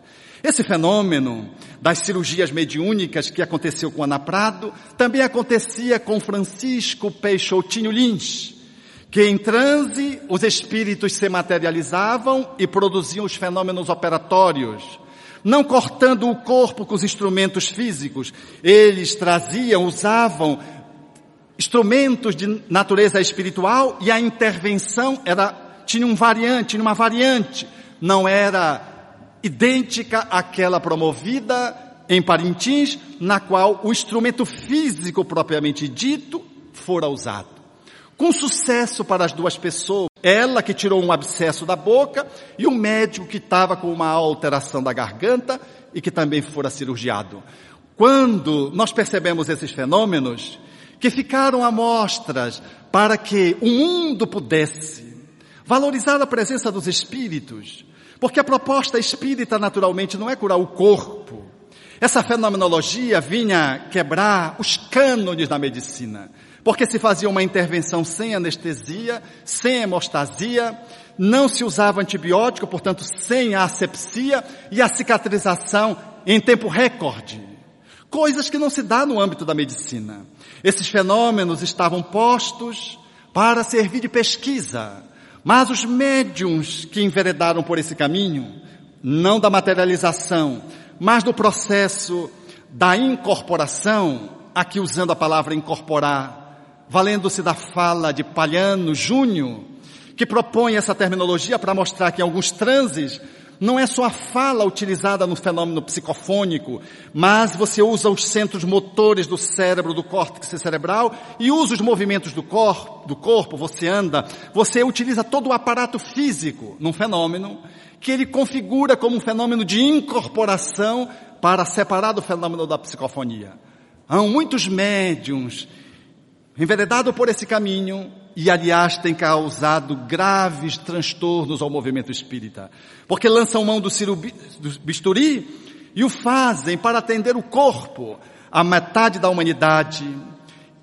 Esse fenômeno das cirurgias mediúnicas que aconteceu com Ana Prado também acontecia com Francisco Peixotinho Lins, que em transe os espíritos se materializavam e produziam os fenômenos operatórios. Não cortando o corpo com os instrumentos físicos, eles traziam, usavam instrumentos de natureza espiritual e a intervenção era, tinha um variante, tinha uma variante. Não era idêntica àquela promovida em Parintins, na qual o instrumento físico propriamente dito fora usado. Com sucesso para as duas pessoas, ela que tirou um abscesso da boca e o médico que estava com uma alteração da garganta e que também fora cirurgiado. Quando nós percebemos esses fenômenos, que ficaram amostras para que o mundo pudesse valorizar a presença dos espíritos, porque a proposta espírita, naturalmente, não é curar o corpo. Essa fenomenologia vinha quebrar os cânones da medicina, porque se fazia uma intervenção sem anestesia, sem hemostasia, não se usava antibiótico, portanto, sem a asepsia e a cicatrização em tempo recorde. Coisas que não se dá no âmbito da medicina. Esses fenômenos estavam postos para servir de pesquisa, mas os médiums que enveredaram por esse caminho, não da materialização, mas do processo da incorporação, aqui usando a palavra incorporar, valendo-se da fala de Palhano Júnior, que propõe essa terminologia para mostrar que em alguns transes não é só a fala utilizada no fenômeno psicofônico, mas você usa os centros motores do cérebro, do córtex cerebral, e usa os movimentos do, cor, do corpo, você anda, você utiliza todo o aparato físico num fenômeno que ele configura como um fenômeno de incorporação para separar do fenômeno da psicofonia. Há muitos médiums enveredados por esse caminho, e aliás tem causado graves transtornos ao movimento espírita, porque lançam mão do, do bisturi e o fazem para atender o corpo. A metade da humanidade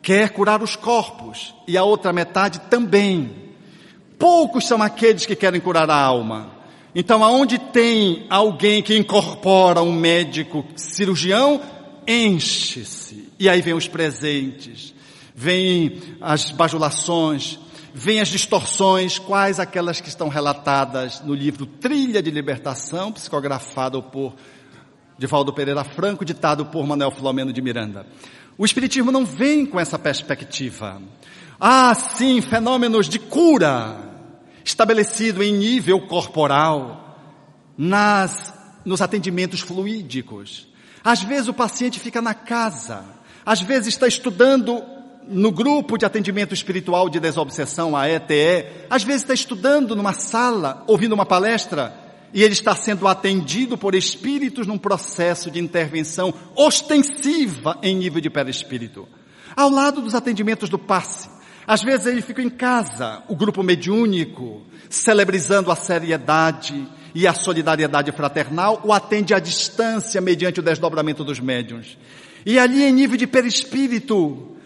quer curar os corpos e a outra metade também. Poucos são aqueles que querem curar a alma. Então, aonde tem alguém que incorpora um médico cirurgião, enche-se. E aí vem os presentes vêm as bajulações, vêm as distorções, quais aquelas que estão relatadas no livro Trilha de Libertação, psicografado por Divaldo Pereira Franco, ditado por Manuel Filomeno de Miranda. O Espiritismo não vem com essa perspectiva. Ah, sim, fenômenos de cura, estabelecido em nível corporal, nas, nos atendimentos fluídicos. Às vezes o paciente fica na casa, às vezes está estudando no grupo de atendimento espiritual de desobsessão, a ETE, às vezes está estudando numa sala, ouvindo uma palestra, e ele está sendo atendido por espíritos num processo de intervenção ostensiva em nível de perispírito. Ao lado dos atendimentos do passe. Às vezes ele fica em casa, o grupo mediúnico, celebrizando a seriedade e a solidariedade fraternal, o atende à distância mediante o desdobramento dos médiuns. E ali em nível de perispírito,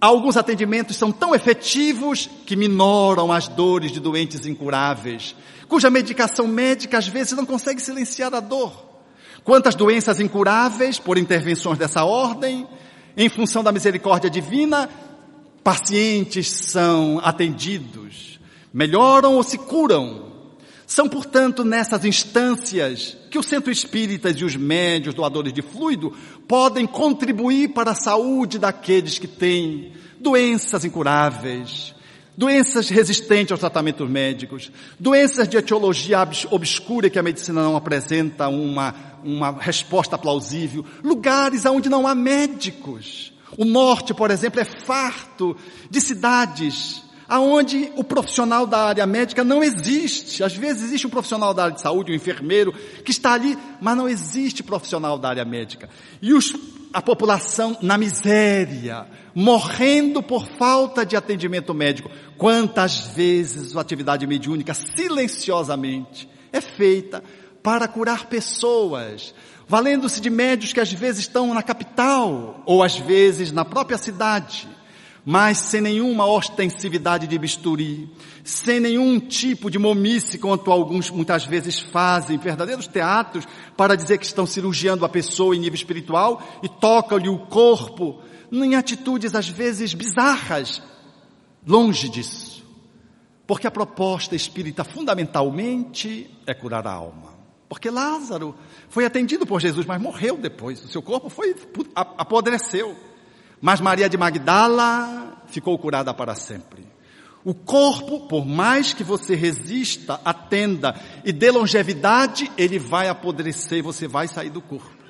Alguns atendimentos são tão efetivos que minoram as dores de doentes incuráveis, cuja medicação médica às vezes não consegue silenciar a dor, Quantas doenças incuráveis por intervenções dessa ordem, em função da misericórdia divina, pacientes são atendidos, melhoram ou se curam. São, portanto, nessas instâncias que o centro espíritas e os médios doadores de fluido podem contribuir para a saúde daqueles que têm doenças incuráveis, doenças resistentes aos tratamentos médicos, doenças de etiologia obscura que a medicina não apresenta uma, uma resposta plausível, lugares onde não há médicos. O norte, por exemplo, é farto de cidades aonde o profissional da área médica não existe. Às vezes existe um profissional da área de saúde, um enfermeiro, que está ali, mas não existe profissional da área médica. E os, a população na miséria, morrendo por falta de atendimento médico. Quantas vezes a atividade mediúnica silenciosamente é feita para curar pessoas, valendo-se de médios que às vezes estão na capital ou às vezes na própria cidade, mas sem nenhuma ostensividade de bisturi, sem nenhum tipo de momice quanto alguns muitas vezes fazem, verdadeiros teatros para dizer que estão cirurgiando a pessoa em nível espiritual e tocam-lhe o corpo em atitudes às vezes bizarras, longe disso. Porque a proposta espírita fundamentalmente é curar a alma. Porque Lázaro foi atendido por Jesus, mas morreu depois. O seu corpo foi apodreceu. Mas Maria de Magdala ficou curada para sempre. O corpo, por mais que você resista, atenda e dê longevidade, ele vai apodrecer você vai sair do corpo.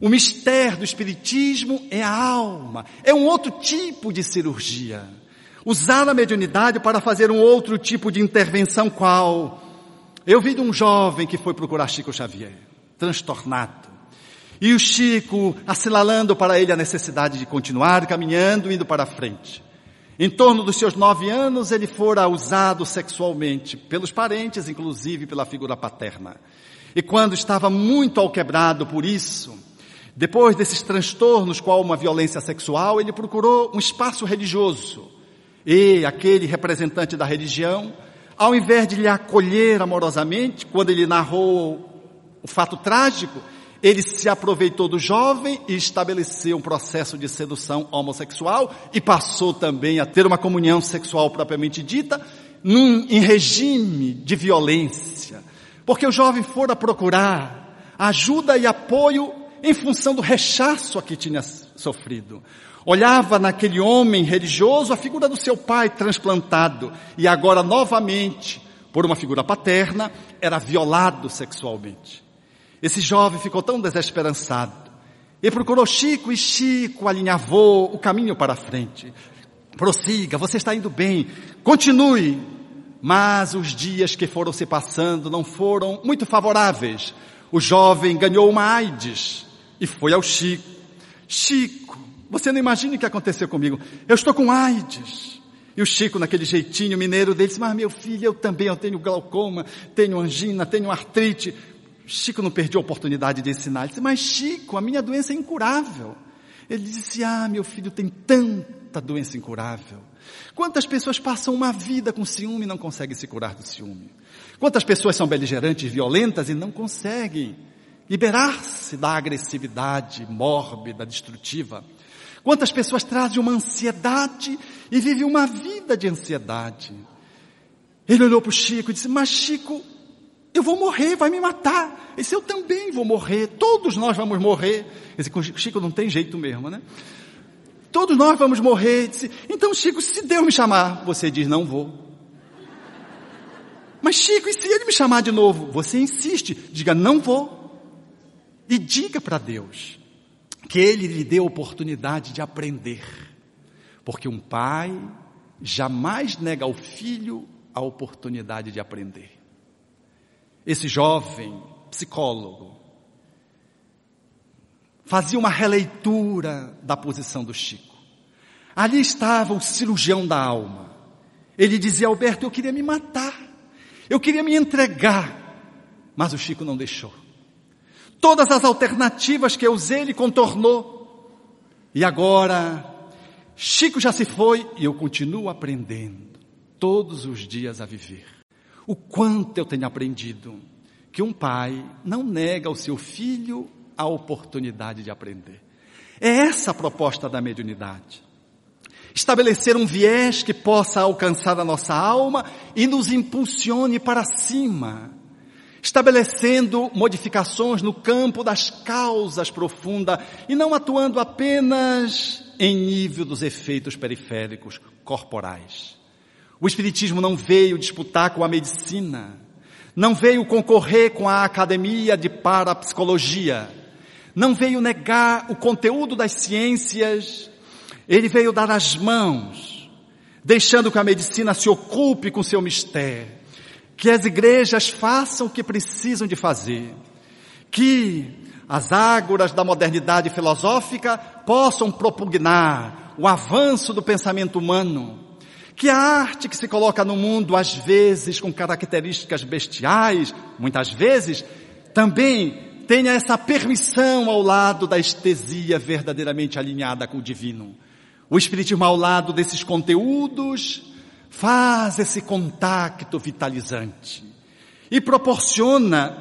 O mistério do Espiritismo é a alma, é um outro tipo de cirurgia. Usar a mediunidade para fazer um outro tipo de intervenção qual? Eu vi de um jovem que foi procurar Chico Xavier, transtornado. E o Chico assinalando para ele a necessidade de continuar caminhando, indo para frente. Em torno dos seus nove anos, ele fora usado sexualmente, pelos parentes, inclusive pela figura paterna. E quando estava muito alquebrado por isso, depois desses transtornos, qual uma violência sexual, ele procurou um espaço religioso. E aquele representante da religião, ao invés de lhe acolher amorosamente, quando ele narrou o fato trágico, ele se aproveitou do jovem e estabeleceu um processo de sedução homossexual e passou também a ter uma comunhão sexual propriamente dita, num, em regime de violência. Porque o jovem fora procurar ajuda e apoio em função do rechaço a que tinha sofrido. Olhava naquele homem religioso a figura do seu pai transplantado e agora novamente, por uma figura paterna, era violado sexualmente. Esse jovem ficou tão desesperançado e procurou Chico e Chico alinhavou o caminho para a frente. Prossiga, você está indo bem, continue. Mas os dias que foram se passando não foram muito favoráveis. O jovem ganhou uma AIDS e foi ao Chico. Chico, você não imagina o que aconteceu comigo. Eu estou com AIDS. E o Chico, naquele jeitinho mineiro dele, disse, mas meu filho, eu também, eu tenho glaucoma, tenho angina, tenho artrite. Chico não perdeu a oportunidade de ensinar. Ele disse, mas Chico, a minha doença é incurável. Ele disse, ah, meu filho tem tanta doença incurável. Quantas pessoas passam uma vida com ciúme e não conseguem se curar do ciúme? Quantas pessoas são beligerantes, violentas e não conseguem liberar-se da agressividade mórbida, destrutiva. Quantas pessoas trazem uma ansiedade e vivem uma vida de ansiedade. Ele olhou para o Chico e disse, mas Chico, eu vou morrer, vai me matar. Ele disse, eu também vou morrer, todos nós vamos morrer. Ele disse, Chico não tem jeito mesmo, né? Todos nós vamos morrer. Então Chico, se Deus me chamar, você diz, não vou. Mas Chico, e se ele me chamar de novo? Você insiste, diga, não vou. E diga para Deus que Ele lhe deu oportunidade de aprender. Porque um pai jamais nega ao filho a oportunidade de aprender. Esse jovem psicólogo fazia uma releitura da posição do Chico. Ali estava o cirurgião da alma. Ele dizia, Alberto, eu queria me matar. Eu queria me entregar. Mas o Chico não deixou. Todas as alternativas que eu usei, ele contornou. E agora, Chico já se foi e eu continuo aprendendo todos os dias a viver. O quanto eu tenho aprendido que um pai não nega ao seu filho a oportunidade de aprender. É essa a proposta da mediunidade. Estabelecer um viés que possa alcançar a nossa alma e nos impulsione para cima, estabelecendo modificações no campo das causas profundas e não atuando apenas em nível dos efeitos periféricos corporais. O Espiritismo não veio disputar com a medicina, não veio concorrer com a academia de parapsicologia, não veio negar o conteúdo das ciências, ele veio dar as mãos, deixando que a medicina se ocupe com seu mistério, que as igrejas façam o que precisam de fazer, que as ágoras da modernidade filosófica possam propugnar o avanço do pensamento humano, que a arte que se coloca no mundo, às vezes com características bestiais, muitas vezes, também tenha essa permissão ao lado da estesia verdadeiramente alinhada com o divino. O Espiritismo ao lado desses conteúdos faz esse contato vitalizante e proporciona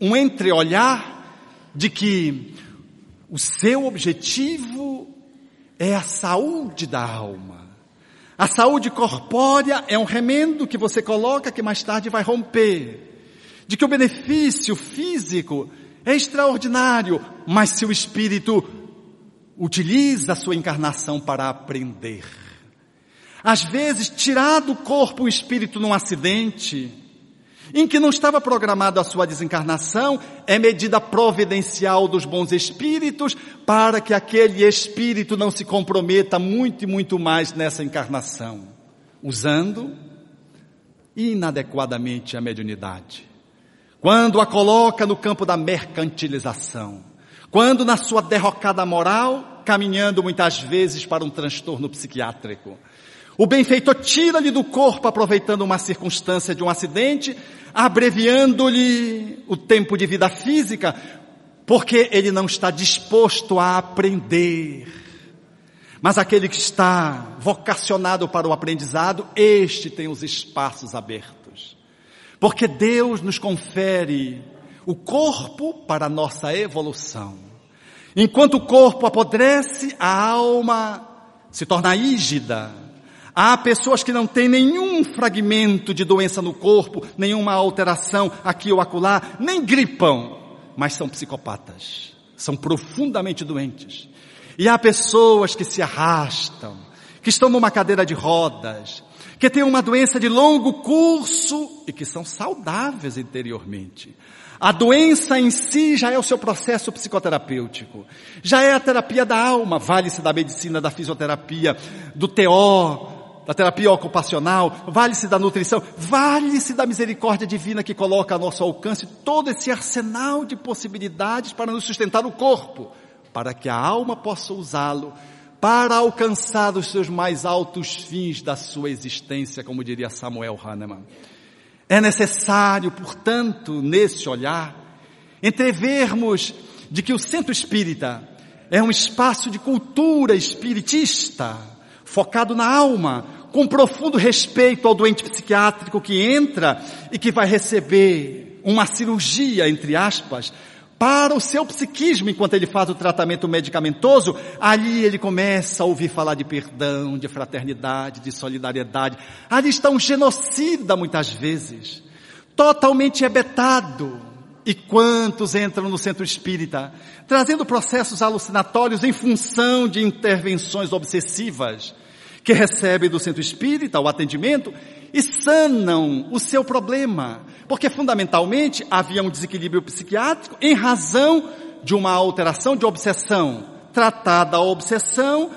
um entreolhar de que o seu objetivo é a saúde da alma. A saúde corpórea é um remendo que você coloca que mais tarde vai romper de que o benefício físico é extraordinário, mas se o espírito utiliza a sua encarnação para aprender. Às vezes, tirar do corpo o espírito num acidente, em que não estava programada a sua desencarnação, é medida providencial dos bons espíritos para que aquele espírito não se comprometa muito e muito mais nessa encarnação, usando inadequadamente a mediunidade quando a coloca no campo da mercantilização, quando na sua derrocada moral, caminhando muitas vezes para um transtorno psiquiátrico. O benfeitor tira-lhe do corpo aproveitando uma circunstância de um acidente, abreviando-lhe o tempo de vida física, porque ele não está disposto a aprender. Mas aquele que está vocacionado para o aprendizado, este tem os espaços abertos. Porque Deus nos confere o corpo para a nossa evolução. Enquanto o corpo apodrece, a alma se torna ígida. Há pessoas que não têm nenhum fragmento de doença no corpo, nenhuma alteração aqui ou acolá, nem gripam, mas são psicopatas. São profundamente doentes. E há pessoas que se arrastam, que estão numa cadeira de rodas, que têm uma doença de longo curso e que são saudáveis interiormente. A doença em si já é o seu processo psicoterapêutico. Já é a terapia da alma, vale-se da medicina, da fisioterapia, do TO, da terapia ocupacional, vale-se da nutrição, vale-se da misericórdia divina que coloca a nosso alcance todo esse arsenal de possibilidades para nos sustentar o corpo, para que a alma possa usá-lo para alcançar os seus mais altos fins da sua existência, como diria Samuel Hahnemann. É necessário, portanto, nesse olhar, entrevermos de que o centro espírita é um espaço de cultura espiritista, focado na alma, com profundo respeito ao doente psiquiátrico que entra e que vai receber uma cirurgia, entre aspas, para o seu psiquismo enquanto ele faz o tratamento medicamentoso, ali ele começa a ouvir falar de perdão, de fraternidade, de solidariedade. Ali está um genocida muitas vezes, totalmente hebetado. E quantos entram no centro espírita, trazendo processos alucinatórios em função de intervenções obsessivas, que recebem do centro espírita o atendimento e sanam o seu problema, porque fundamentalmente havia um desequilíbrio psiquiátrico em razão de uma alteração de obsessão. Tratada a obsessão,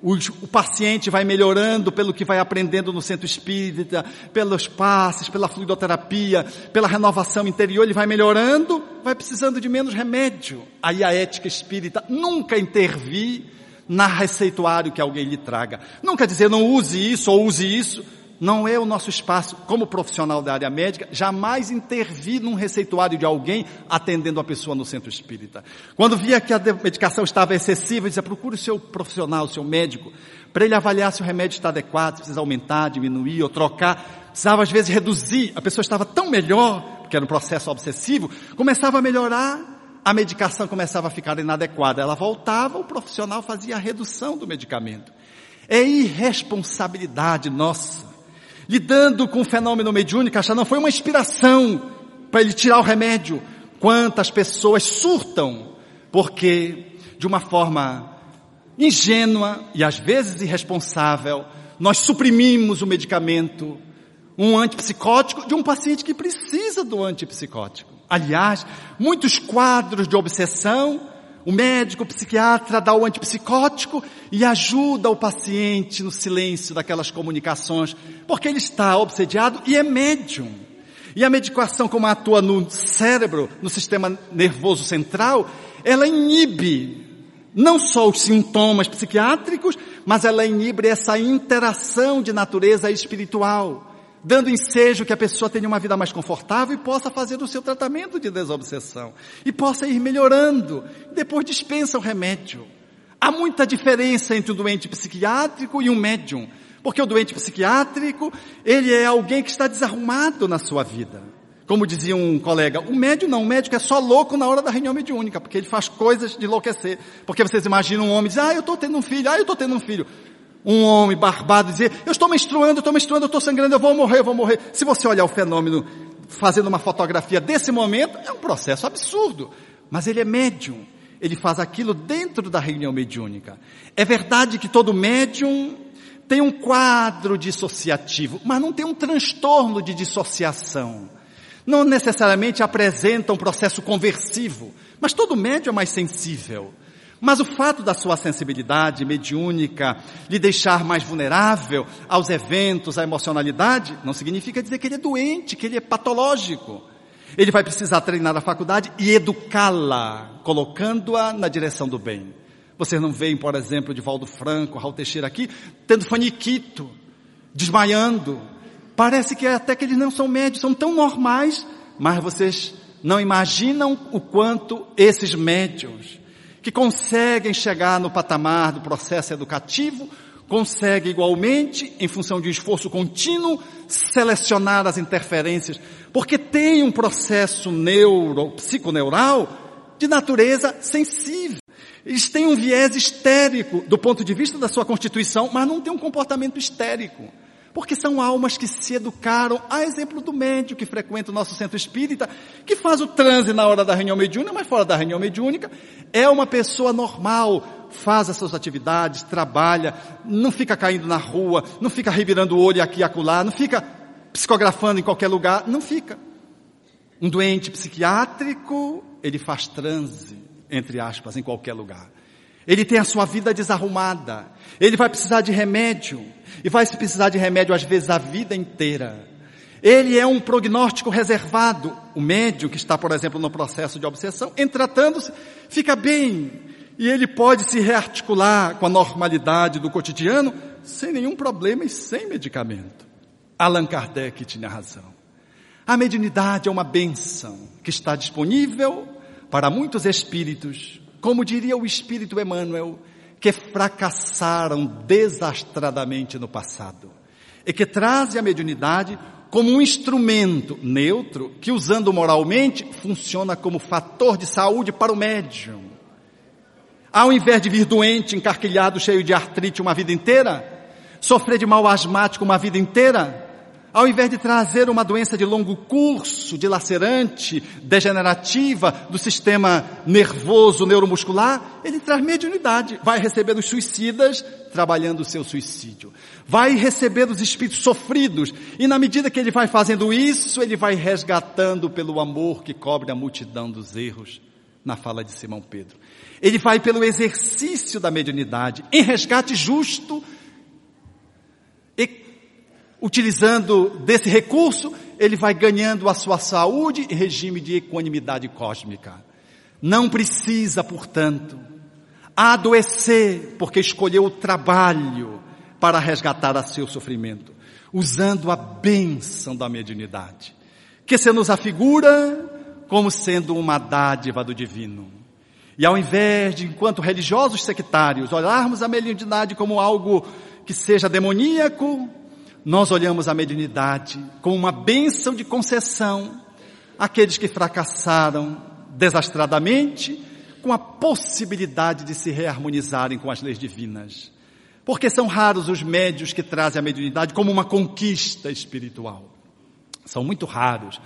o, paciente vai melhorando pelo que vai aprendendo no centro espírita, pelos passes, pela fluidoterapia, pela renovação interior, ele vai melhorando, vai precisando de menos remédio. Aí a ética espírita nunca intervir na receituário que alguém lhe traga. Nunca dizer não use isso ou use isso não é o nosso espaço, como profissional da área médica, jamais intervir num receituário de alguém atendendo a pessoa no centro espírita. Quando via que a medicação estava excessiva, dizia, procure o seu profissional, o seu médico, para ele avaliar se o remédio está adequado, se precisa aumentar, diminuir ou trocar. Precisava às vezes reduzir, a pessoa estava tão melhor, porque era um processo obsessivo, começava a melhorar, a medicação começava a ficar inadequada. Ela voltava, o profissional fazia a redução do medicamento. É irresponsabilidade nossa. Lidando com o fenômeno mediúnico, achar não foi uma inspiração para ele tirar o remédio. Quantas pessoas surtam porque de uma forma ingênua e às vezes irresponsável, nós suprimimos o medicamento, um antipsicótico de um paciente que precisa do antipsicótico. Aliás, muitos quadros de obsessão, o médico, o psiquiatra dá o antipsicótico e ajuda o paciente no silêncio daquelas comunicações, porque ele está obsediado e é médium. E a medicação, como atua no cérebro, no sistema nervoso central, ela inibe não só os sintomas psiquiátricos, mas ela inibe essa interação de natureza espiritual, dando ensejo que a pessoa tenha uma vida mais confortável e possa fazer o seu tratamento de desobsessão e possa ir melhorando. Depois dispensa o remédio. Há muita diferença entre o doente psiquiátrico e um médium, porque o doente psiquiátrico, ele é alguém que está desarrumado na sua vida. Como dizia um colega, o médium não, o médico é só louco na hora da reunião mediúnica, porque ele faz coisas de enlouquecer. Porque vocês imaginam um homem dizer, ah, eu estou tendo um filho, ah, eu estou tendo um filho. Um homem barbado dizer, eu estou menstruando, eu estou menstruando, eu estou sangrando, eu vou morrer, eu vou morrer. Se você olhar o fenômeno fazendo uma fotografia desse momento, é um processo absurdo. Mas ele é médium. Ele faz aquilo dentro da reunião mediúnica. É verdade que todo médium tem um quadro dissociativo, mas não tem um transtorno de dissociação não necessariamente apresenta um processo conversivo, mas todo médium é mais sensível. Mas o fato da sua sensibilidade mediúnica lhe deixar mais vulnerável aos eventos, à emocionalidade, não significa dizer que ele é doente, que ele é patológico. Ele vai precisar treinar a faculdade e educá-la, colocando-a na direção do bem. Vocês não veem, por exemplo, de Valdo Franco, Raul Teixeira aqui, tendo faniquito, desmaiando, Parece que até que eles não são médios, são tão normais, mas vocês não imaginam o quanto esses médios, que conseguem chegar no patamar do processo educativo, conseguem igualmente, em função de um esforço contínuo, selecionar as interferências, porque tem um processo neuro, psiconeural de natureza sensível. Eles têm um viés histérico do ponto de vista da sua constituição, mas não têm um comportamento histérico. Porque são almas que se educaram, a exemplo do médico que frequenta o nosso centro espírita, que faz o transe na hora da reunião mediúnica, mas fora da reunião mediúnica, é uma pessoa normal, faz as suas atividades, trabalha, não fica caindo na rua, não fica revirando o olho aqui e acolá, não fica psicografando em qualquer lugar, não fica. Um doente psiquiátrico, ele faz transe, entre aspas, em qualquer lugar. Ele tem a sua vida desarrumada. Ele vai precisar de remédio. E vai precisar de remédio às vezes a vida inteira. Ele é um prognóstico reservado. O médium que está, por exemplo, no processo de obsessão, em tratando-se, fica bem. E ele pode se rearticular com a normalidade do cotidiano sem nenhum problema e sem medicamento. Allan Kardec tinha razão. A mediunidade é uma benção que está disponível para muitos espíritos como diria o Espírito Emmanuel, que fracassaram desastradamente no passado e que trazem a mediunidade como um instrumento neutro que, usando moralmente, funciona como fator de saúde para o médium. Ao invés de vir doente, encarquilhado, cheio de artrite uma vida inteira, sofrer de mal asmático uma vida inteira, ao invés de trazer uma doença de longo curso, dilacerante, degenerativa do sistema nervoso, neuromuscular, ele traz mediunidade. Vai receber os suicidas trabalhando o seu suicídio. Vai receber os espíritos sofridos. E na medida que ele vai fazendo isso, ele vai resgatando pelo amor que cobre a multidão dos erros. Na fala de Simão Pedro. Ele vai pelo exercício da mediunidade, em resgate justo utilizando desse recurso, ele vai ganhando a sua saúde e regime de equanimidade cósmica. Não precisa, portanto, adoecer porque escolheu o trabalho para resgatar a seu sofrimento, usando a bênção da mediunidade, que se nos afigura como sendo uma dádiva do divino. E ao invés de, enquanto religiosos sectários, olharmos a mediunidade como algo que seja demoníaco, nós olhamos a mediunidade como uma bênção de concessão aqueles que fracassaram desastradamente, com a possibilidade de se reharmonizarem com as leis divinas. Porque são raros os médios que trazem a mediunidade como uma conquista espiritual. São muito raros.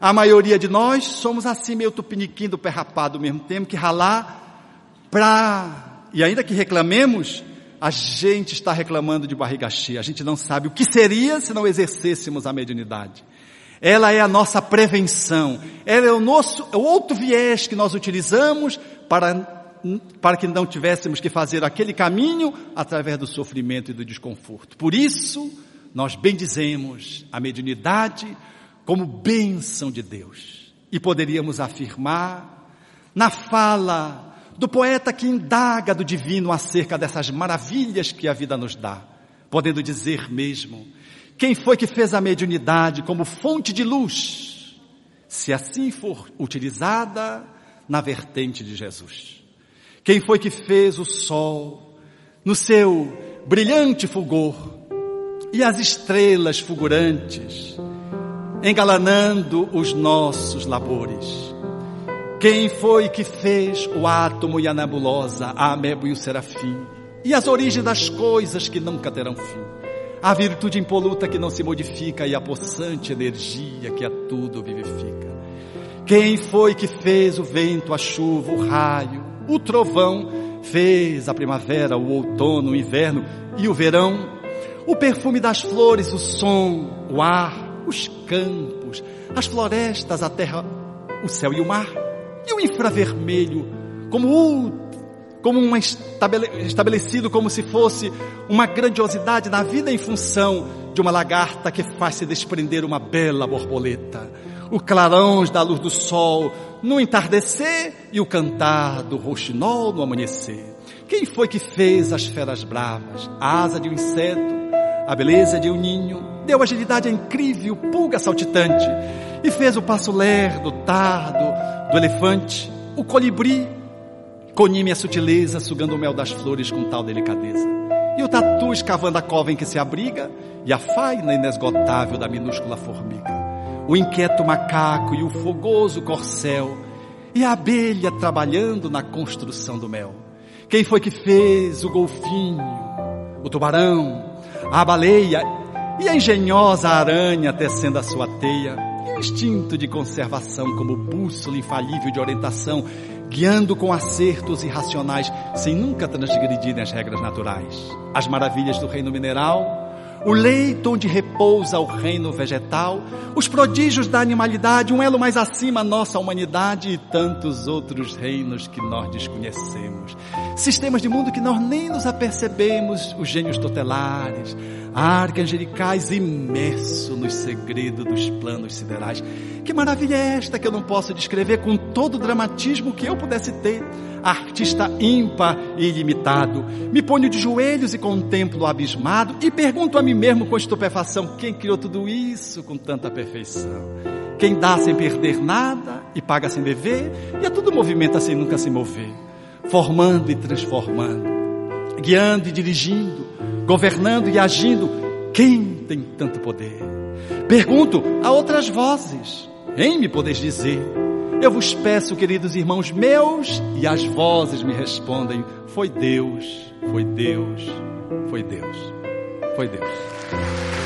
A maioria de nós somos assim meio tupiniquim do pé rapado ao mesmo tempo que ralar pra, e ainda que reclamemos, a gente está reclamando de barriga cheia. A gente não sabe o que seria se não exercêssemos a mediunidade. Ela é a nossa prevenção. Ela é o nosso, é o outro viés que nós utilizamos para para que não tivéssemos que fazer aquele caminho através do sofrimento e do desconforto. Por isso, nós bendizemos a mediunidade como bênção de Deus. E poderíamos afirmar, na fala do poeta que indaga do divino acerca dessas maravilhas que a vida nos dá, podendo dizer mesmo, quem foi que fez a mediunidade como fonte de luz, se assim for utilizada na vertente de Jesus? Quem foi que fez o sol no seu brilhante fulgor e as estrelas fulgurantes engalanando os nossos labores. Quem foi que fez o átomo e a nebulosa, a amebo e o serafim? E as origens das coisas que nunca terão fim? A virtude impoluta que não se modifica e a possante energia que a tudo vivifica. Quem foi que fez o vento, a chuva, o raio, o trovão? Fez a primavera, o outono, o inverno e o verão? O perfume das flores, o som, o ar, os campos, as florestas, a terra, o céu e o mar, e o infravermelho, como, como um estabelecido como se fosse uma grandiosidade na vida em função de uma lagarta que faz se desprender uma bela borboleta, o clarão da luz do sol no entardecer e o cantar do roxinol no amanhecer. Quem foi que fez as feras bravas, a asa de um inseto, a beleza de um ninho, deu agilidade incrível pulga saltitante e fez o passo lerdo, tardo do elefante, o colibri, conime a sutileza, sugando o mel das flores com tal delicadeza. E o tatu escavando a cova em que se abriga, e a faina inesgotável da minúscula formiga. O inquieto macaco e o fogoso corcel, e a abelha trabalhando na construção do mel. Quem foi que fez o golfinho, o tubarão, a baleia e a engenhosa aranha tecendo a sua teia, e o instinto de conservação como bússola infalível de orientação, guiando com acertos irracionais, sem nunca transgredirem as regras naturais. As maravilhas do reino mineral, o leito onde repousa o reino vegetal, os prodígios da animalidade, um elo mais acima nossa humanidade e tantos outros reinos que nós desconhecemos. Sistemas de mundo que nós nem nos apercebemos, os gênios tutelares, arcangelicais imerso nos segredos dos planos siderais. Que maravilha é esta que eu não posso descrever com todo o dramatismo que eu pudesse ter? Artista ímpar e ilimitado. Me ponho de joelhos e contemplo abismado e pergunto a mim mesmo com estupefação: quem criou tudo isso com tanta perfeição? Quem dá sem perder nada e paga sem dever, e a tudo movimenta sem nunca se mover, formando e transformando, guiando e dirigindo, governando e agindo, quem tem tanto poder? Pergunto a outras vozes, em me podeis dizer. Eu vos peço, queridos irmãos meus, e as vozes me respondem: foi Deus, foi Deus, foi Deus, foi Deus.